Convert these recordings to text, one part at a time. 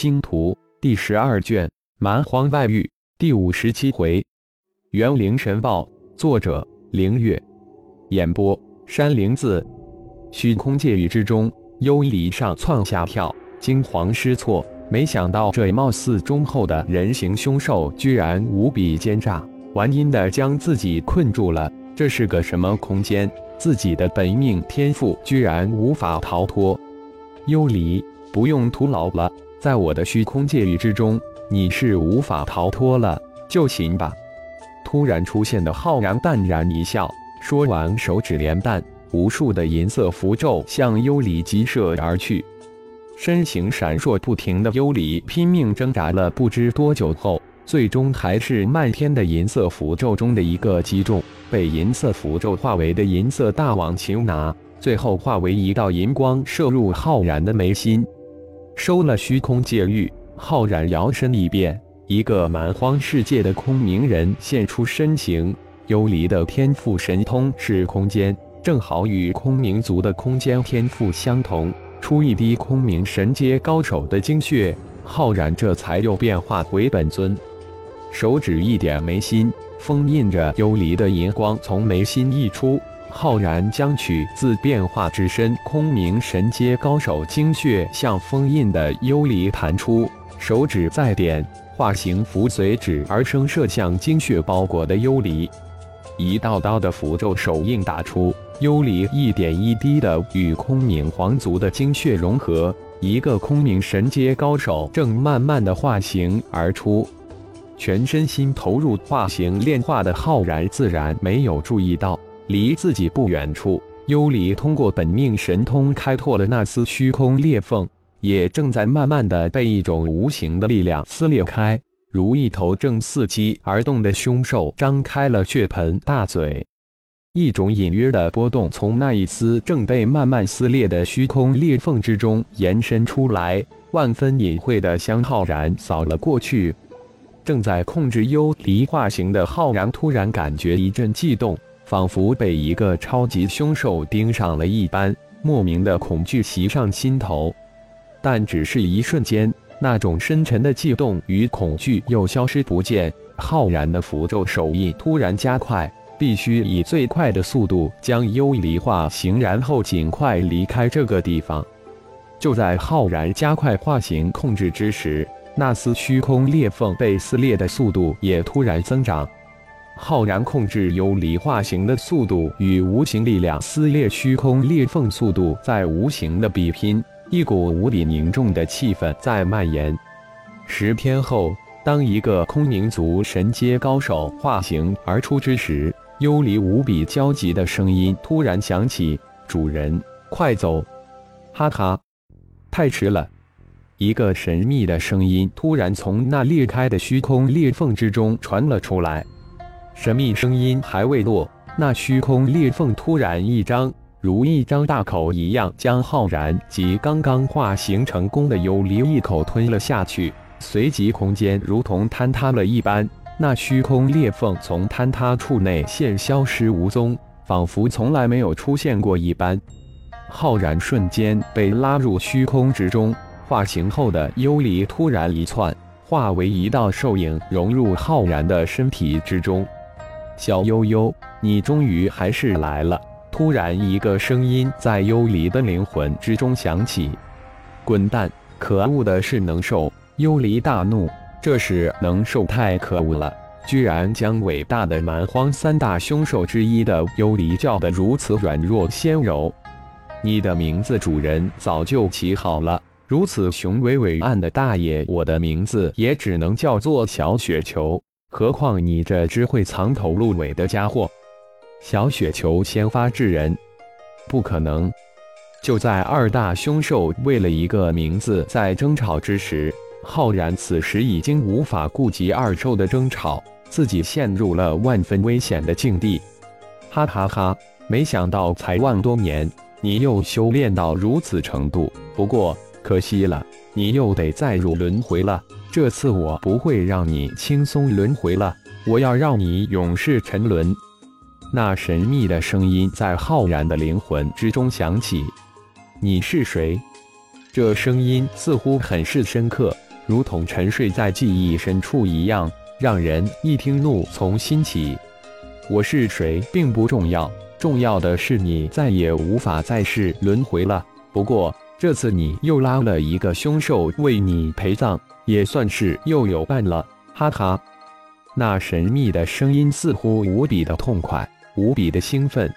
星图第十二卷蛮荒外域第五十七回，元灵神报，作者凌月，演播山灵子。虚空界域之中，幽离上窜下跳，惊慌失措。没想到这貌似忠厚的人形凶兽，居然无比奸诈，玩阴的将自己困住了。这是个什么空间？自己的本命天赋居然无法逃脱。幽离，不用徒劳了，在我的虚空界域之中，你是无法逃脱了，就行吧。突然出现的浩然淡然一笑，说完，手指连弹，无数的银色符咒向幽离击射而去。身形闪烁不停的幽离拼命挣扎了不知多久后，最终还是漫天的银色符咒中的一个击中，被银色符咒化为的银色大网擒拿，最后化为一道银光射入浩然的眉心。收了虚空界域，浩然摇身一变，一个蛮荒世界的空明人现出身形。幽离的天赋神通是空间，正好与空明族的空间天赋相同。出一滴空明神阶高手的精血，浩然这才又变化回本尊。手指一点眉心，封印着幽离的银光从眉心溢出。浩然将取自变化之身空明神阶高手精血向封印的幽离弹出，手指再点，化形符随指而生，射向精血包裹的幽离。一道道的符咒手印打出。幽离一点一滴的与空明皇族的精血融合，一个空明神阶高手正慢慢的化形而出，全身心投入化形炼化的浩然自然没有注意到，离自己不远处，幽离通过本命神通开拓了那丝虚空裂缝，也正在慢慢的被一种无形的力量撕裂开，如一头正伺机而动的凶兽张开了血盆大嘴。一种隐约的波动从那一丝正被慢慢撕裂的虚空裂缝之中延伸出来，万分隐晦的向浩然扫了过去。正在控制幽离化形的浩然突然感觉一阵悸动，仿佛被一个超级凶兽盯上了一般，莫名的恐惧袭上心头。但只是一瞬间，那种深沉的悸动与恐惧又消失不见。浩然的符咒手印突然加快。必须以最快的速度将幽离化形，然后尽快离开这个地方。就在浩然加快化形控制之时，那丝虚空裂缝被撕裂的速度也突然增长。浩然控制幽离化形的速度与无形力量撕裂虚空裂缝速度在无形的比拼，一股无比凝重的气氛在蔓延。十天后，当一个空冥族神阶高手化形而出之时。幽离无比焦急的声音突然响起：“主人，快走！”哈哈，太迟了！一个神秘的声音突然从那裂开的虚空裂缝之中传了出来。神秘声音还未落，那虚空裂缝突然一张，如一张大口一样，将浩然及刚刚化形成功的幽离一口吞了下去。随即，空间如同坍塌了一般。那虚空裂缝从坍塌处内现消失无踪，仿佛从来没有出现过一般。浩然瞬间被拉入虚空之中，化形后的幽离突然一窜，化为一道兽影，融入浩然的身体之中。小悠悠，你终于还是来了！突然，一个声音在幽离的灵魂之中响起：“滚蛋！可恶的是能兽！”幽离大怒。这时，能兽太可恶了，居然将伟大的蛮荒三大凶兽之一的幽离叫得如此软弱纤柔。你的名字，主人早就起好了。如此雄伟伟岸的大爷，我的名字也只能叫做小雪球。何况你这只会藏头露尾的家伙！小雪球先发制人，不可能！就在二大凶兽为了一个名字在争吵之时。浩然此时已经无法顾及二兽的争吵，自己陷入了万分危险的境地。哈哈哈！没想到才万多年，你又修炼到如此程度。不过可惜了，你又得再入轮回了。这次我不会让你轻松轮回了，我要让你永世沉沦。那神秘的声音在浩然的灵魂之中响起：“你是谁？”这声音似乎很是深刻。如同沉睡在记忆深处一样，让人一听怒从心起。我是谁并不重要，重要的是你再也无法再世轮回了。不过这次你又拉了一个凶兽为你陪葬，也算是又有伴了。哈哈，那神秘的声音似乎无比的痛快，无比的兴奋。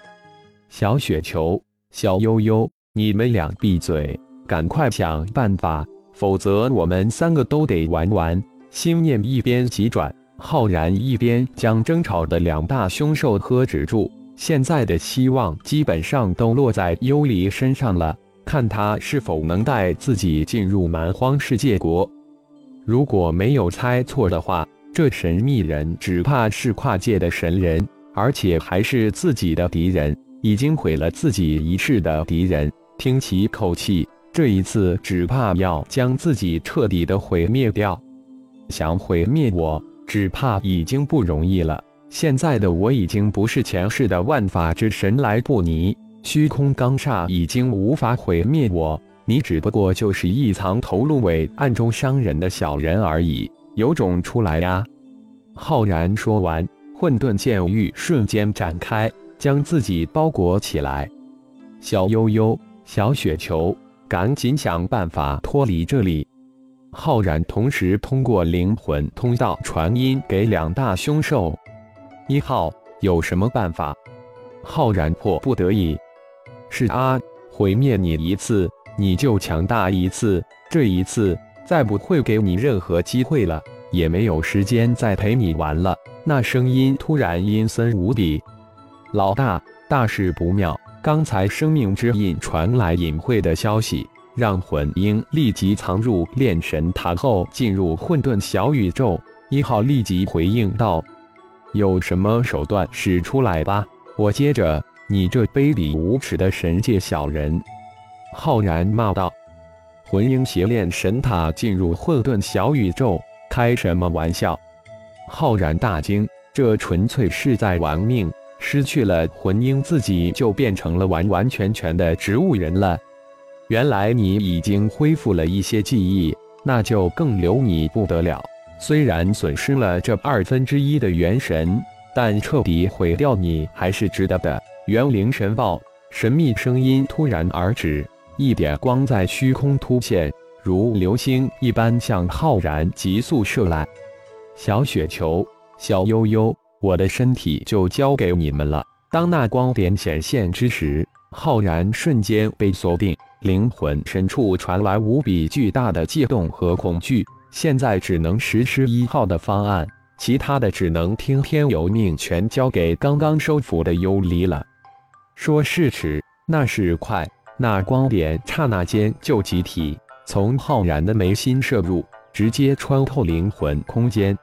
小雪球，小悠悠，你们俩闭嘴，赶快想办法，否则我们三个都得玩完。心念一边急转，浩然一边将争吵的两大凶兽喝止住。现在的希望基本上都落在幽离身上了，看他是否能带自己进入蛮荒世界国。如果没有猜错的话，这神秘人只怕是跨界的神人，而且还是自己的敌人。已经毁了自己一世的敌人，听其口气，这一次只怕要将自己彻底的毁灭掉。想毁灭我，只怕已经不容易了。现在的我已经不是前世的万法之神莱布尼，虚空钢煞已经无法毁灭我。你只不过就是一藏头露尾、暗中伤人的小人而已，有种出来呀！浩然说完，混沌剑域瞬间展开。将自己包裹起来，小悠悠、小雪球，赶紧想办法脱离这里。浩然同时通过灵魂通道传音给两大凶兽。一号有什么办法？浩然迫不得已。是啊，毁灭你一次，你就强大一次。这一次再不会给你任何机会了，也没有时间再陪你玩了。那声音突然阴森无比。老大，大事不妙！刚才生命之印传来隐晦的消息，让魂婴立即藏入炼神塔后进入混沌小宇宙。一号立即回应道：“有什么手段使出来吧，我接着你这卑鄙无耻的神界小人！”浩然骂道：“魂婴邪炼神塔进入混沌小宇宙，开什么玩笑？”浩然大惊，这纯粹是在玩命！失去了魂婴，自己就变成了完完全全的植物人了。原来你已经恢复了一些记忆，那就更留你不得了。虽然损失了这二分之一的元神，但彻底毁掉你还是值得的。元灵神爆，神秘声音突然而止，一点光在虚空突现，如流星一般向浩然急速射来。小雪球，小悠悠。我的身体就交给你们了。当那光点显现之时，浩然瞬间被锁定，灵魂深处传来无比巨大的悸动和恐惧。现在只能实施一号的方案，其他的只能听天由命，全交给刚刚收服的幽离了。说是迟，那是快。那光点刹那间就集体从浩然的眉心射入，直接穿透灵魂空间，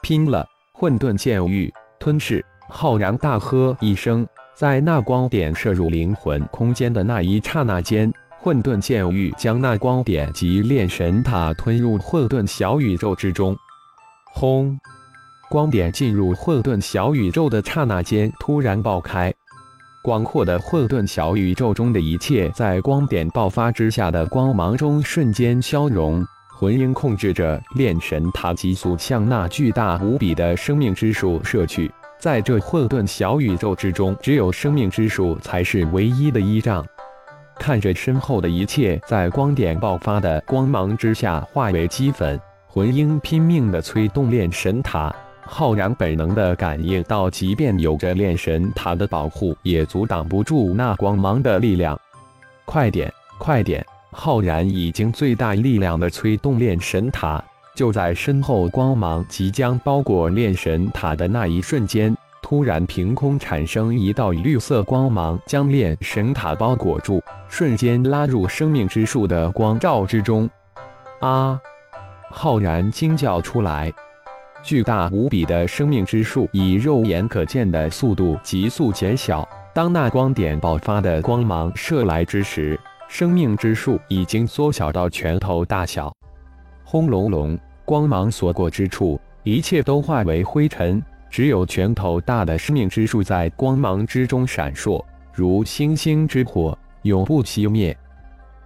拼了！混沌剑域吞噬，浩然大喝一声，在那光点射入灵魂空间的那一刹那间，混沌剑域将那光点及炼神塔吞入混沌小宇宙之中。轰！光点进入混沌小宇宙的刹那间，突然爆开，广阔的混沌小宇宙中的一切，在光点爆发之下的光芒中瞬间消融。魂鹰控制着炼神塔，急速向那巨大无比的生命之树射去。在这混沌小宇宙之中，只有生命之树才是唯一的依仗。看着身后的一切在光点爆发的光芒之下化为齑粉，魂鹰拼命地催动炼神塔。浩然本能的感应到，即便有着炼神塔的保护，也阻挡不住那光芒的力量。快点，快点！浩然已经最大力量的催动炼神塔，就在身后光芒即将包裹炼神塔的那一瞬间，突然凭空产生一道绿色光芒，将炼神塔包裹住，瞬间拉入生命之树的光照之中。啊！浩然惊叫出来。巨大无比的生命之树以肉眼可见的速度急速减小，当那光点爆发的光芒射来之时。生命之树已经缩小到拳头大小，轰隆隆，光芒所过之处，一切都化为灰尘，只有拳头大的生命之树在光芒之中闪烁，如星星之火，永不熄灭。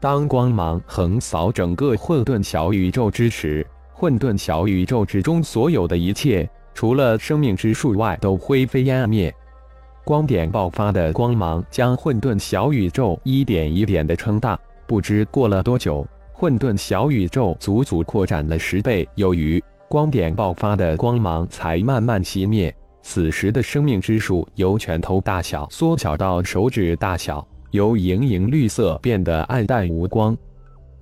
当光芒横扫整个混沌小宇宙之时，混沌小宇宙之中所有的一切，除了生命之树外，都灰飞烟灭。光点爆发的光芒将混沌小宇宙一点一点的撑大，不知过了多久，混沌小宇宙足足扩展了十倍有余。光点爆发的光芒才慢慢熄灭。此时的生命之树由拳头大小缩小到手指大小，由莹莹绿色变得暗淡无光。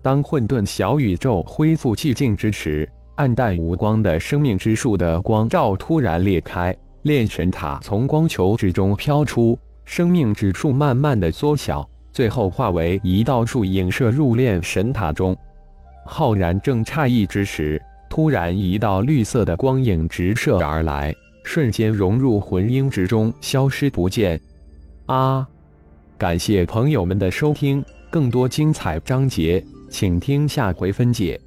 当混沌小宇宙恢复寂静之时，暗淡无光的生命之树的光照突然裂开。炼神塔从光球之中飘出，生命之树慢慢的缩小，最后化为一道树影射入炼神塔中。浩然正诧异之时，突然一道绿色的光影直射而来，瞬间融入魂婴之中，消失不见。啊！感谢朋友们的收听，更多精彩章节，请听下回分解。